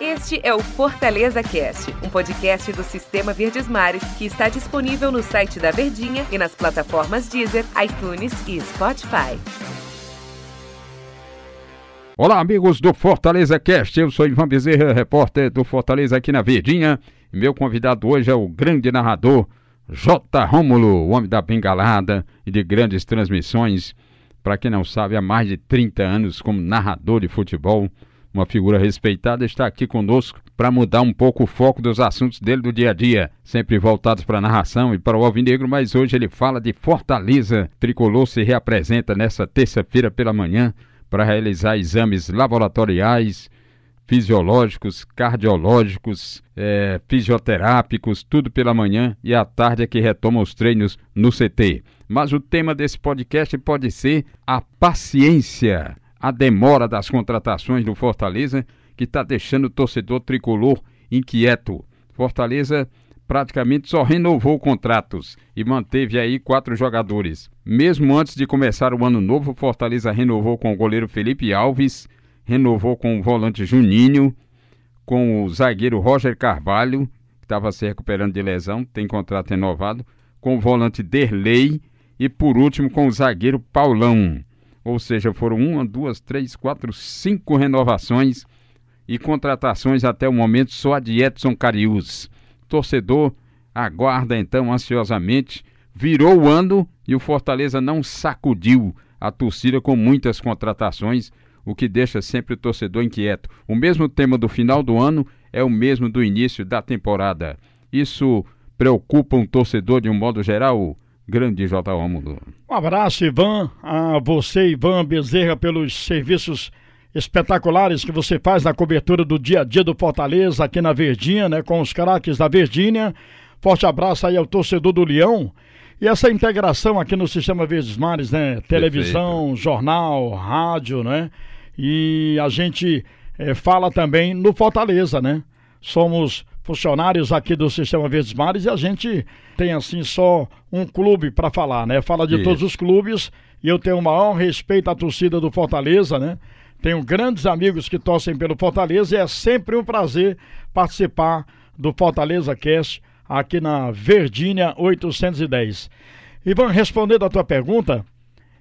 Este é o Fortaleza Cast, um podcast do Sistema Verdes Mares que está disponível no site da Verdinha e nas plataformas Deezer, iTunes e Spotify. Olá, amigos do Fortaleza Cast. Eu sou Ivan Bezerra, repórter do Fortaleza aqui na Verdinha. E meu convidado hoje é o grande narrador J. Rômulo, o homem da bengalada e de grandes transmissões. Para quem não sabe, há mais de 30 anos como narrador de futebol uma figura respeitada, está aqui conosco para mudar um pouco o foco dos assuntos dele do dia a dia, sempre voltados para a narração e para o Alvinegro, mas hoje ele fala de Fortaleza. Tricolor se reapresenta nesta terça-feira pela manhã para realizar exames laboratoriais, fisiológicos, cardiológicos, é, fisioterápicos, tudo pela manhã e à tarde é que retoma os treinos no CT. Mas o tema desse podcast pode ser a paciência a demora das contratações do Fortaleza, que está deixando o torcedor tricolor inquieto. Fortaleza praticamente só renovou contratos e manteve aí quatro jogadores. Mesmo antes de começar o ano novo, Fortaleza renovou com o goleiro Felipe Alves, renovou com o volante Juninho, com o zagueiro Roger Carvalho, que estava se recuperando de lesão, tem contrato renovado, com o volante Derlei e por último com o zagueiro Paulão. Ou seja, foram uma, duas, três, quatro, cinco renovações e contratações até o momento só a de Edson Carius. Torcedor aguarda então ansiosamente. Virou o ano e o Fortaleza não sacudiu a torcida com muitas contratações, o que deixa sempre o torcedor inquieto. O mesmo tema do final do ano é o mesmo do início da temporada. Isso preocupa um torcedor de um modo geral? Grande J. Rômulo. Um abraço, Ivan, a você, Ivan Bezerra, pelos serviços espetaculares que você faz na cobertura do dia a dia do Fortaleza aqui na Verdinha, né, com os craques da Verdinha. Forte abraço aí ao torcedor do Leão. E essa integração aqui no Sistema Verdes Mares, né? Televisão, Perfeito. jornal, rádio, né? E a gente é, fala também no Fortaleza, né? Somos funcionários aqui do Sistema Verdes Mares e a gente tem assim só um clube para falar, né? Fala de Isso. todos os clubes e eu tenho o maior respeito à torcida do Fortaleza, né? Tenho grandes amigos que torcem pelo Fortaleza e é sempre um prazer participar do Fortaleza Cast aqui na Verdinha 810. Ivan, respondendo a tua pergunta,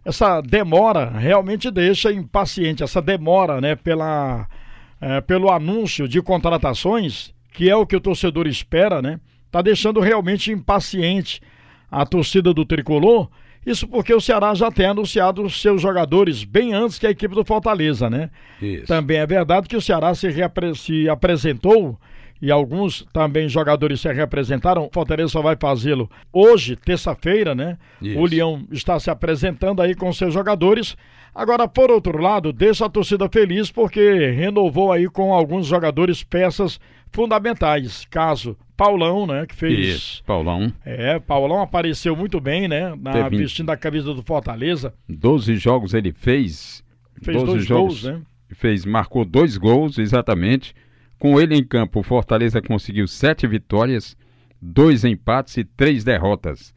essa demora realmente deixa impaciente, essa demora, né, pela, é, pelo anúncio de contratações que é o que o torcedor espera, né? Tá deixando realmente impaciente a torcida do tricolor. Isso porque o Ceará já tem anunciado os seus jogadores bem antes que a equipe do Fortaleza, né? Isso. Também é verdade que o Ceará se, se apresentou e alguns também jogadores se representaram. O Fortaleza só vai fazê-lo hoje, terça-feira, né? Isso. O Leão está se apresentando aí com seus jogadores. Agora, por outro lado, deixa a torcida feliz porque renovou aí com alguns jogadores peças fundamentais. Caso Paulão, né, que fez. Isso, Paulão. É, Paulão apareceu muito bem, né, na, Teve... vestindo a camisa do Fortaleza. Doze jogos ele fez. Fez dois jogos, gols, né? Fez, marcou dois gols, exatamente. Com ele em campo, o Fortaleza conseguiu sete vitórias, dois empates e três derrotas.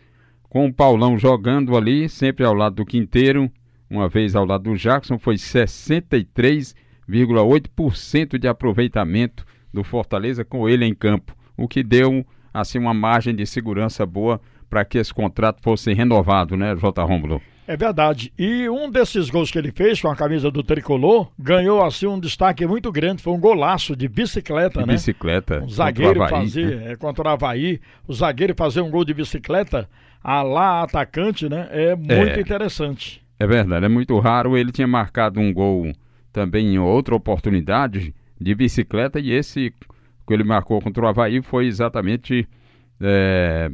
Com o Paulão jogando ali, sempre ao lado do Quinteiro, uma vez ao lado do Jackson, foi 63,8% de aproveitamento do Fortaleza com ele em campo, o que deu assim uma margem de segurança boa para que esse contrato fosse renovado, né, J. Rômulo? É verdade. E um desses gols que ele fez com a camisa do tricolor ganhou assim um destaque muito grande. Foi um golaço de bicicleta, de né? Bicicleta. Um zagueiro Havaí, fazer né? é, contra o Havaí, o zagueiro fazer um gol de bicicleta a lá atacante, né? É muito é, interessante. É verdade, é muito raro. Ele tinha marcado um gol também em outra oportunidade de bicicleta e esse que ele marcou contra o Havaí foi exatamente é,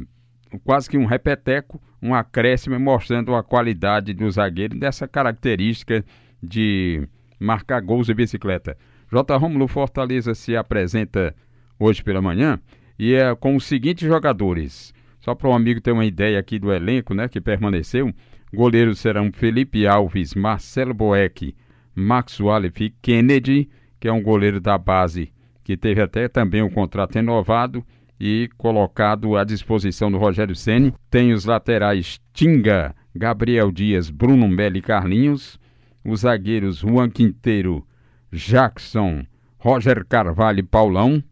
quase que um repeteco, um acréscimo mostrando a qualidade do zagueiro dessa característica de marcar gols de bicicleta. J. Romulo Fortaleza se apresenta hoje pela manhã e é com os seguintes jogadores. Só para o um amigo ter uma ideia aqui do elenco, né, que permaneceu. Goleiros serão Felipe Alves, Marcelo Boeck, Max Wallace Kennedy, que é um goleiro da base que teve até também um contrato renovado e colocado à disposição do Rogério Ceni. Tem os laterais Tinga, Gabriel Dias, Bruno Melo e Carlinhos, os zagueiros Juan Quinteiro, Jackson, Roger Carvalho e Paulão.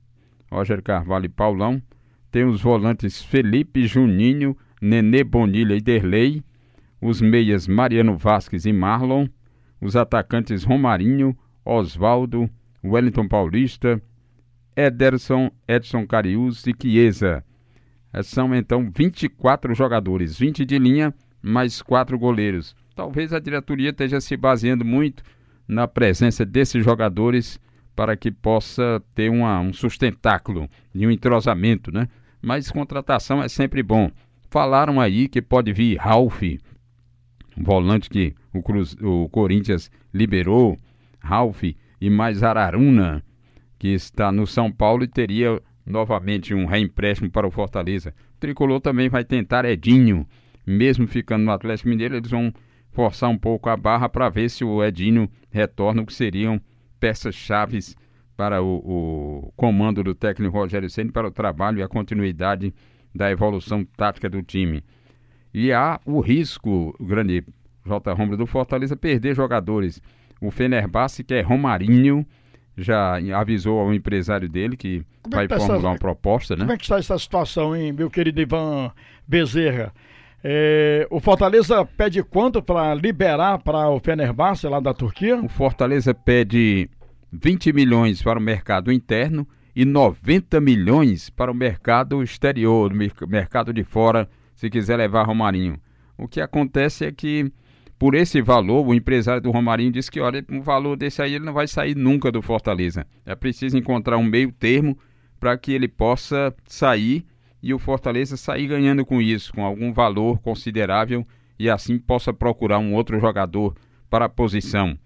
Roger Carvalho e Paulão. Tem os volantes Felipe Juninho, Nenê Bonilha e Derlei. Os meias Mariano Vasques e Marlon. Os atacantes Romarinho, Oswaldo, Wellington Paulista, Ederson, Edson Carius e Chiesa. São então 24 jogadores, 20 de linha, mais 4 goleiros. Talvez a diretoria esteja se baseando muito na presença desses jogadores para que possa ter uma, um sustentáculo e um entrosamento, né? Mas contratação é sempre bom. Falaram aí que pode vir Ralph, volante que o, Cruz, o Corinthians liberou, Ralph e mais Araruna, que está no São Paulo e teria novamente um reempréstimo para o Fortaleza. O Tricolor também vai tentar Edinho, mesmo ficando no Atlético Mineiro, eles vão forçar um pouco a barra para ver se o Edinho retorna, o que seriam peças chaves para o, o comando do técnico Rogério Ceni para o trabalho e a continuidade da evolução tática do time. E há o risco, o grande J. Romulo do Fortaleza, perder jogadores. O Fenerbahçe, que é Romarinho, já avisou ao empresário dele que Como é vai é formular uma proposta, né? Como é que está essa situação, hein, meu querido Ivan Bezerra? É, o Fortaleza pede quanto para liberar para o Fenerbahçe lá da Turquia? O Fortaleza pede 20 milhões para o mercado interno e 90 milhões para o mercado exterior, mercado de fora, se quiser levar Romarinho. O que acontece é que por esse valor, o empresário do Romarinho disse que, olha, um valor desse aí ele não vai sair nunca do Fortaleza. É preciso encontrar um meio termo para que ele possa sair e o Fortaleza sair ganhando com isso, com algum valor considerável e assim possa procurar um outro jogador para a posição.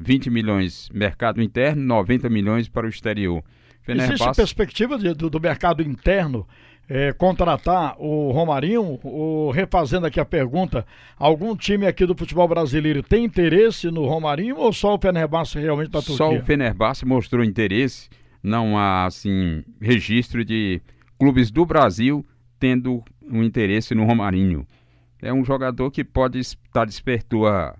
20 milhões mercado interno, 90 milhões para o exterior. Existe perspectiva de, do, do, mercado interno é, contratar o Romarinho? Ou, refazendo aqui a pergunta, algum time aqui do futebol brasileiro tem interesse no Romarinho ou só o Fenerbahçe realmente está Só o Fenerbahçe mostrou interesse, não há assim registro de clubes do Brasil tendo um interesse no Romarinho. É um jogador que pode estar despertou a,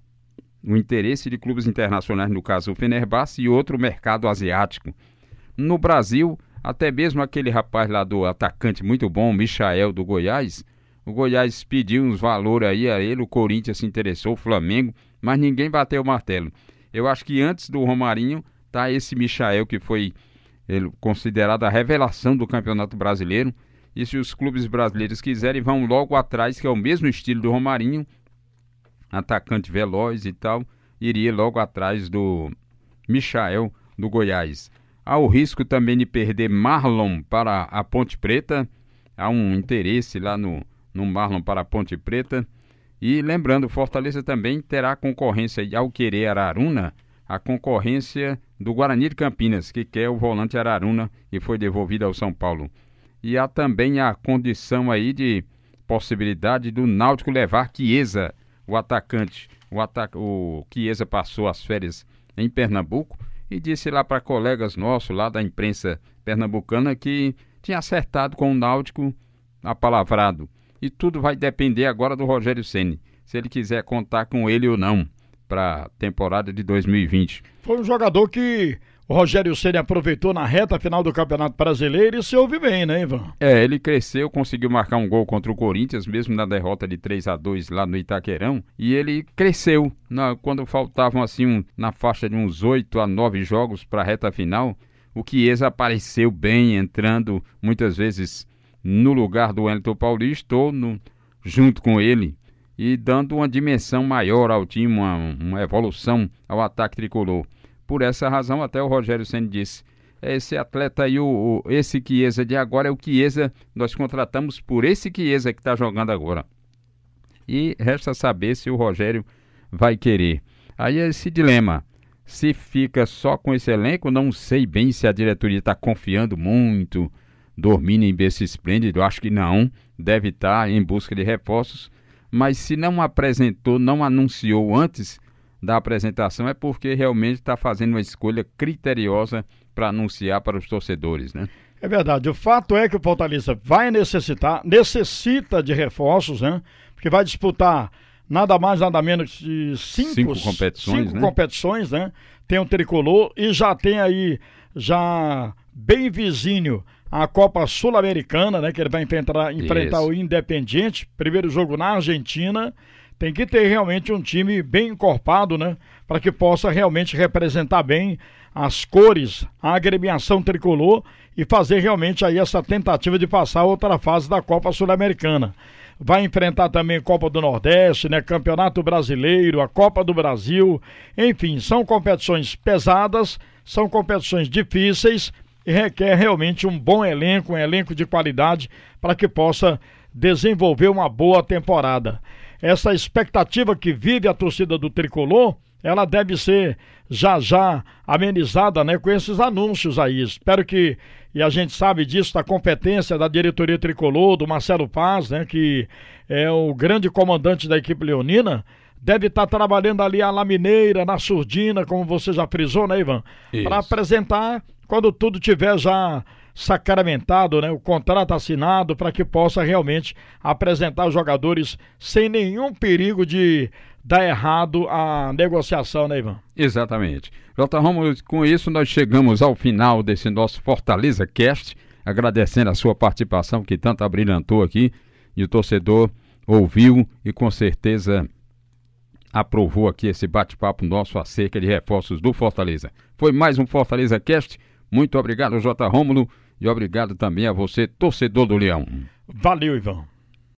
o interesse de clubes internacionais, no caso o Fenerbahçe, e outro mercado asiático. No Brasil, até mesmo aquele rapaz lá do atacante muito bom, Michael do Goiás, o Goiás pediu uns valores aí a ele, o Corinthians se interessou, o Flamengo, mas ninguém bateu o martelo. Eu acho que antes do Romarinho tá esse Michael que foi ele, considerado a revelação do Campeonato Brasileiro. E se os clubes brasileiros quiserem, vão logo atrás, que é o mesmo estilo do Romarinho, atacante veloz e tal, iria logo atrás do Michael do Goiás. Há o risco também de perder Marlon para a Ponte Preta. Há um interesse lá no, no Marlon para a Ponte Preta. E lembrando, Fortaleza também terá concorrência ao querer Araruna a concorrência do Guarani de Campinas, que quer o volante Araruna e foi devolvido ao São Paulo. E há também a condição aí de possibilidade do Náutico levar Chiesa, o atacante. O, atac o Chiesa passou as férias em Pernambuco e disse lá para colegas nossos lá da imprensa pernambucana que tinha acertado com o Náutico apalavrado. E tudo vai depender agora do Rogério Ceni, se ele quiser contar com ele ou não para a temporada de 2020. Foi um jogador que o Rogério Ceni aproveitou na reta final do Campeonato Brasileiro e se ouve bem, né, Ivan? É, ele cresceu, conseguiu marcar um gol contra o Corinthians, mesmo na derrota de 3 a 2 lá no Itaquerão, e ele cresceu na, quando faltavam assim um, na faixa de uns 8 a 9 jogos para a reta final. O Chiesa apareceu bem, entrando muitas vezes no lugar do Wellington Paulista ou no, junto com ele e dando uma dimensão maior ao time, uma, uma evolução ao ataque tricolor. Por essa razão, até o Rogério Senna disse: esse atleta aí, o, o, esse Chiesa de agora é o Chiesa, nós contratamos por esse Chiesa que está jogando agora. E resta saber se o Rogério vai querer. Aí é esse dilema. Se fica só com esse elenco, não sei bem se a diretoria está confiando muito, dormindo em berço esplêndido. Acho que não. Deve estar tá em busca de reforços mas se não apresentou, não anunciou antes da apresentação, é porque realmente está fazendo uma escolha criteriosa para anunciar para os torcedores, né? É verdade. O fato é que o Fortaleza vai necessitar, necessita de reforços, né? Porque vai disputar nada mais, nada menos de cinco, cinco competições, cinco né? competições, né? tem o tricolor e já tem aí, já bem vizinho, a Copa Sul-Americana, né? Que ele vai enfrentar, enfrentar o Independiente, primeiro jogo na Argentina. Tem que ter realmente um time bem encorpado, né? Para que possa realmente representar bem as cores, a agremiação tricolor e fazer realmente aí essa tentativa de passar outra fase da Copa Sul-Americana. Vai enfrentar também Copa do Nordeste, né? Campeonato Brasileiro, a Copa do Brasil. Enfim, são competições pesadas, são competições difíceis e requer realmente um bom elenco, um elenco de qualidade para que possa desenvolver uma boa temporada. Essa expectativa que vive a torcida do tricolor, ela deve ser já já amenizada, né, com esses anúncios aí. Espero que e a gente sabe disso da competência da diretoria tricolor, do Marcelo Paz, né, que é o grande comandante da equipe leonina, deve estar tá trabalhando ali a Lamineira, na Surdina, como você já frisou, né, Ivan? Para apresentar quando tudo tiver já sacramentado, né, o contrato assinado para que possa realmente apresentar os jogadores sem nenhum perigo de dar errado a negociação, né, Ivan? Exatamente. Jota Romulo, com isso nós chegamos ao final desse nosso Fortaleza Cast, agradecendo a sua participação que tanto abrilhantou aqui e o torcedor ouviu e com certeza aprovou aqui esse bate-papo nosso acerca de reforços do Fortaleza. Foi mais um Fortaleza Cast. Muito obrigado, J. Rômulo, e obrigado também a você, torcedor do Leão. Valeu, Ivan.